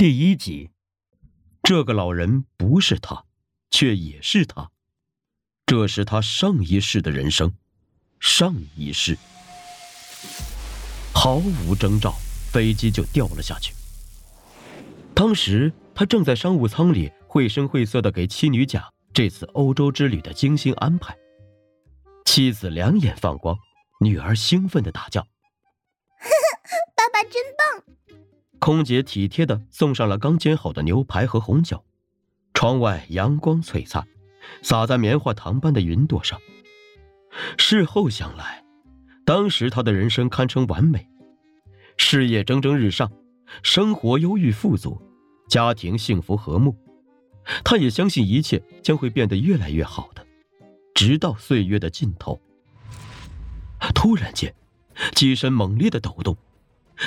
第一集，这个老人不是他，却也是他。这是他上一世的人生，上一世。毫无征兆，飞机就掉了下去。当时他正在商务舱里绘声绘色的给妻女讲这次欧洲之旅的精心安排。妻子两眼放光，女儿兴奋的大叫：“ 爸爸真棒！”空姐体贴的送上了刚煎好的牛排和红酒，窗外阳光璀璨，洒在棉花糖般的云朵上。事后想来，当时他的人生堪称完美，事业蒸蒸日上，生活优裕富足，家庭幸福和睦。他也相信一切将会变得越来越好的，直到岁月的尽头。突然间，机身猛烈的抖动，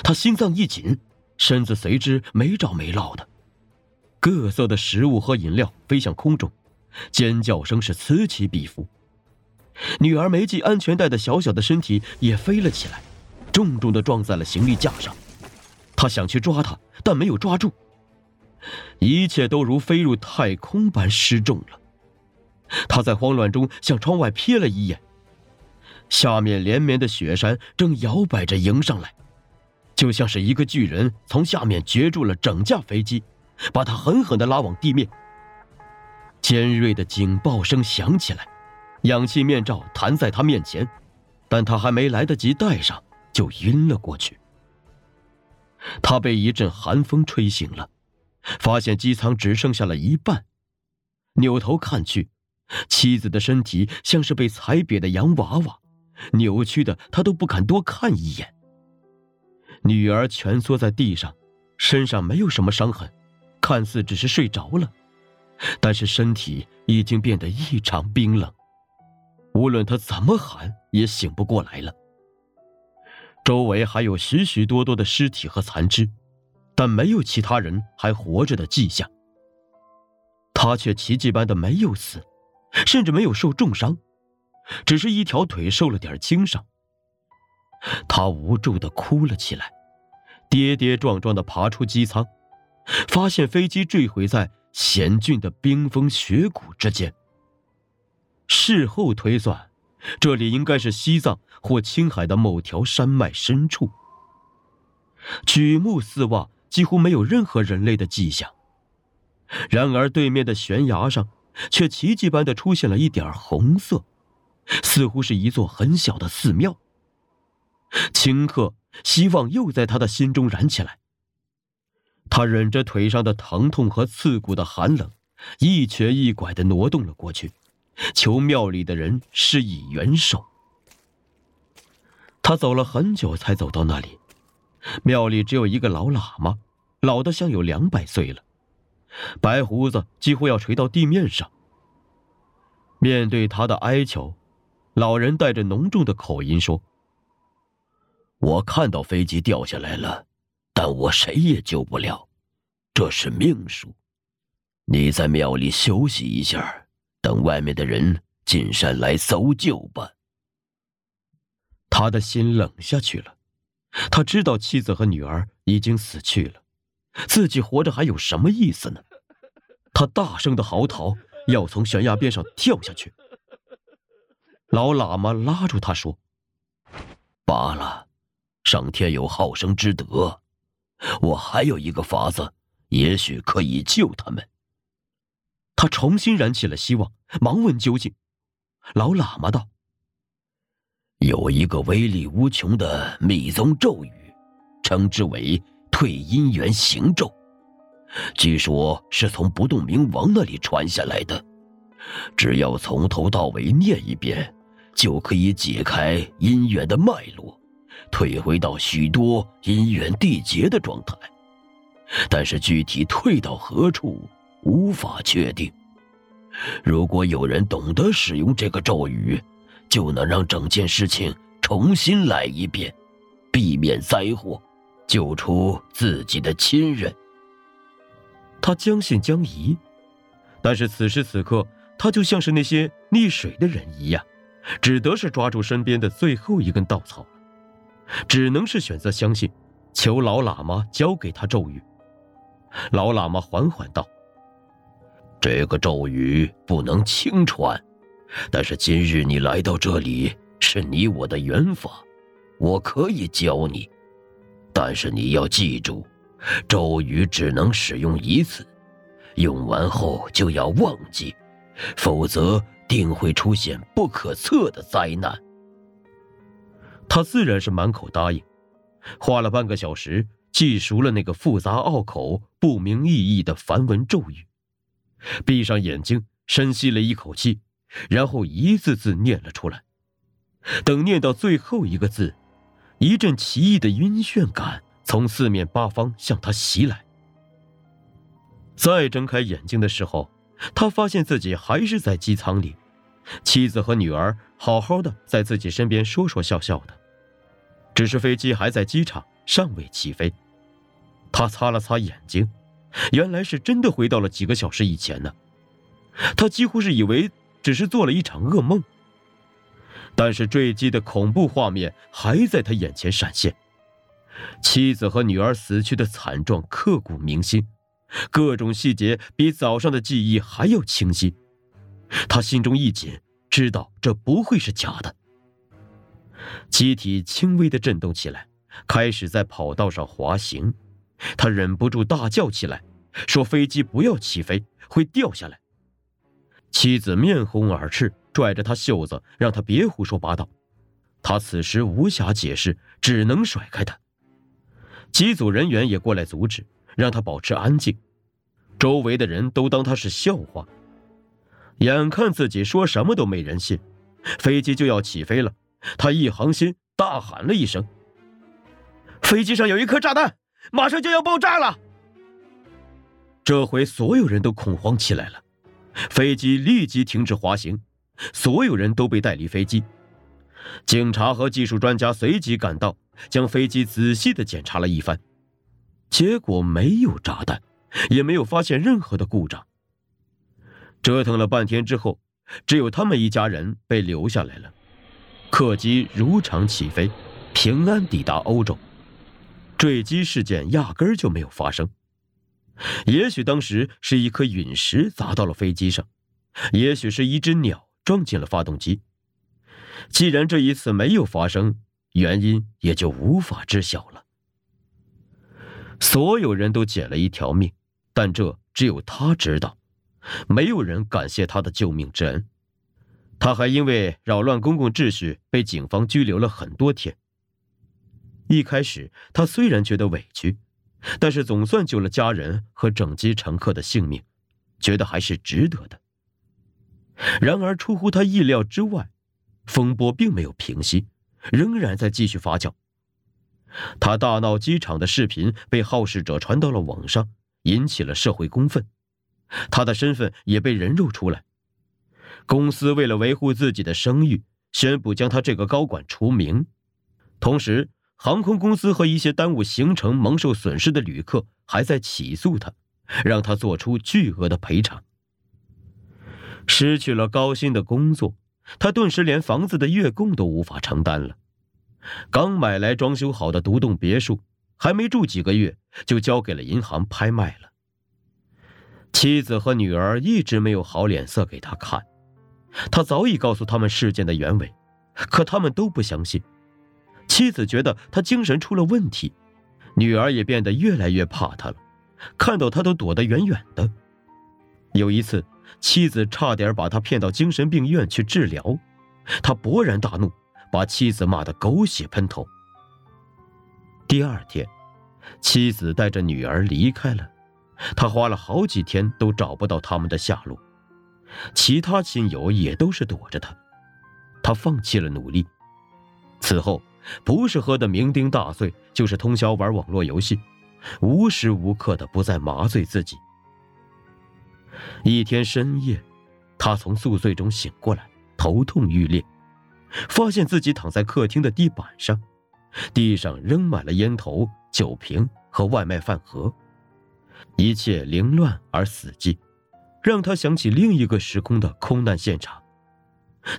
他心脏一紧。身子随之没着没落的，各色的食物和饮料飞向空中，尖叫声是此起彼伏。女儿没系安全带的小小的身体也飞了起来，重重的撞在了行李架上。他想去抓她，但没有抓住。一切都如飞入太空般失重了。他在慌乱中向窗外瞥了一眼，下面连绵的雪山正摇摆着迎上来。就像是一个巨人从下面攫住了整架飞机，把它狠狠地拉往地面。尖锐的警报声响起来，氧气面罩弹在他面前，但他还没来得及戴上，就晕了过去。他被一阵寒风吹醒了，发现机舱只剩下了一半，扭头看去，妻子的身体像是被踩瘪的洋娃娃，扭曲的他都不敢多看一眼。女儿蜷缩在地上，身上没有什么伤痕，看似只是睡着了，但是身体已经变得异常冰冷，无论她怎么喊也醒不过来了。周围还有许许多多的尸体和残肢，但没有其他人还活着的迹象。他却奇迹般的没有死，甚至没有受重伤，只是一条腿受了点轻伤。他无助的哭了起来，跌跌撞撞的爬出机舱，发现飞机坠毁在险峻的冰封雪谷之间。事后推算，这里应该是西藏或青海的某条山脉深处。举目四望，几乎没有任何人类的迹象。然而，对面的悬崖上，却奇迹般的出现了一点红色，似乎是一座很小的寺庙。顷刻，希望又在他的心中燃起来。他忍着腿上的疼痛和刺骨的寒冷，一瘸一拐的挪动了过去，求庙里的人施以援手。他走了很久，才走到那里。庙里只有一个老喇嘛，老的像有两百岁了，白胡子几乎要垂到地面上。面对他的哀求，老人带着浓重的口音说。我看到飞机掉下来了，但我谁也救不了，这是命数。你在庙里休息一下，等外面的人进山来搜救吧。他的心冷下去了，他知道妻子和女儿已经死去了，自己活着还有什么意思呢？他大声的嚎啕，要从悬崖边上跳下去。老喇嘛拉住他说：“罢了。”上天有好生之德，我还有一个法子，也许可以救他们。他重新燃起了希望，忙问究竟。老喇嘛道：“有一个威力无穷的密宗咒语，称之为退姻缘行咒，据说是从不动明王那里传下来的。只要从头到尾念一遍，就可以解开姻缘的脉络。”退回到许多姻缘缔结的状态，但是具体退到何处无法确定。如果有人懂得使用这个咒语，就能让整件事情重新来一遍，避免灾祸，救出自己的亲人。他将信将疑，但是此时此刻，他就像是那些溺水的人一样，只得是抓住身边的最后一根稻草。只能是选择相信，求老喇嘛教给他咒语。老喇嘛缓缓道：“这个咒语不能轻传，但是今日你来到这里，是你我的缘法，我可以教你。但是你要记住，咒语只能使用一次，用完后就要忘记，否则定会出现不可测的灾难。”他自然是满口答应，花了半个小时。记熟了那个复杂拗口、不明意义的梵文咒语，闭上眼睛，深吸了一口气，然后一字字念了出来。等念到最后一个字，一阵奇异的晕眩感从四面八方向他袭来。再睁开眼睛的时候，他发现自己还是在机舱里，妻子和女儿好好的在自己身边说说笑笑的，只是飞机还在机场，尚未起飞。他擦了擦眼睛，原来是真的回到了几个小时以前呢。他几乎是以为只是做了一场噩梦。但是坠机的恐怖画面还在他眼前闪现，妻子和女儿死去的惨状刻骨铭心，各种细节比早上的记忆还要清晰。他心中一紧，知道这不会是假的。机体轻微的震动起来，开始在跑道上滑行。他忍不住大叫起来，说：“飞机不要起飞，会掉下来。”妻子面红耳赤，拽着他袖子，让他别胡说八道。他此时无暇解释，只能甩开他。机组人员也过来阻止，让他保持安静。周围的人都当他是笑话。眼看自己说什么都没人信，飞机就要起飞了，他一横心，大喊了一声：“飞机上有一颗炸弹！”马上就要爆炸了！这回所有人都恐慌起来了，飞机立即停止滑行，所有人都被带离飞机。警察和技术专家随即赶到，将飞机仔细的检查了一番，结果没有炸弹，也没有发现任何的故障。折腾了半天之后，只有他们一家人被留下来了。客机如常起飞，平安抵达欧洲。坠机事件压根儿就没有发生，也许当时是一颗陨石砸到了飞机上，也许是一只鸟撞进了发动机。既然这一次没有发生，原因也就无法知晓了。所有人都捡了一条命，但这只有他知道，没有人感谢他的救命之恩。他还因为扰乱公共秩序被警方拘留了很多天。一开始，他虽然觉得委屈，但是总算救了家人和整机乘客的性命，觉得还是值得的。然而，出乎他意料之外，风波并没有平息，仍然在继续发酵。他大闹机场的视频被好事者传到了网上，引起了社会公愤，他的身份也被人肉出来。公司为了维护自己的声誉，宣布将他这个高管除名，同时。航空公司和一些耽误行程、蒙受损失的旅客还在起诉他，让他做出巨额的赔偿。失去了高薪的工作，他顿时连房子的月供都无法承担了。刚买来装修好的独栋别墅，还没住几个月就交给了银行拍卖了。妻子和女儿一直没有好脸色给他看，他早已告诉他们事件的原委，可他们都不相信。妻子觉得他精神出了问题，女儿也变得越来越怕他了，看到他都躲得远远的。有一次，妻子差点把他骗到精神病院去治疗，他勃然大怒，把妻子骂得狗血喷头。第二天，妻子带着女儿离开了，他花了好几天都找不到他们的下落，其他亲友也都是躲着他，他放弃了努力。此后。不是喝得酩酊大醉，就是通宵玩网络游戏，无时无刻的不在麻醉自己。一天深夜，他从宿醉中醒过来，头痛欲裂，发现自己躺在客厅的地板上，地上扔满了烟头、酒瓶和外卖饭盒，一切凌乱而死寂，让他想起另一个时空的空难现场。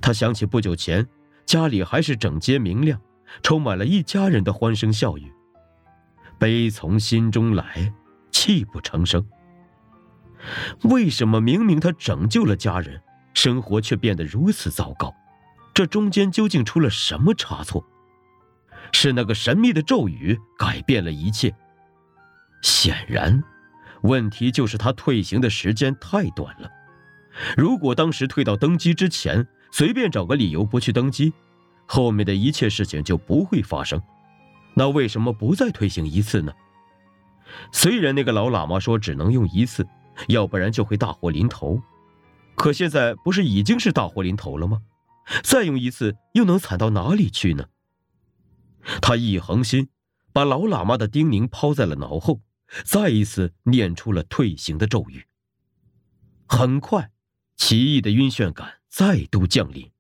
他想起不久前家里还是整洁明亮。充满了一家人的欢声笑语，悲从心中来，泣不成声。为什么明明他拯救了家人，生活却变得如此糟糕？这中间究竟出了什么差错？是那个神秘的咒语改变了一切？显然，问题就是他退行的时间太短了。如果当时退到登基之前，随便找个理由不去登基，后面的一切事情就不会发生。那为什么不再退行一次呢？虽然那个老喇嘛说只能用一次。要不然就会大祸临头，可现在不是已经是大祸临头了吗？再用一次又能惨到哪里去呢？他一横心，把老喇嘛的叮咛抛在了脑后，再一次念出了退行的咒语。很快，奇异的晕眩感再度降临。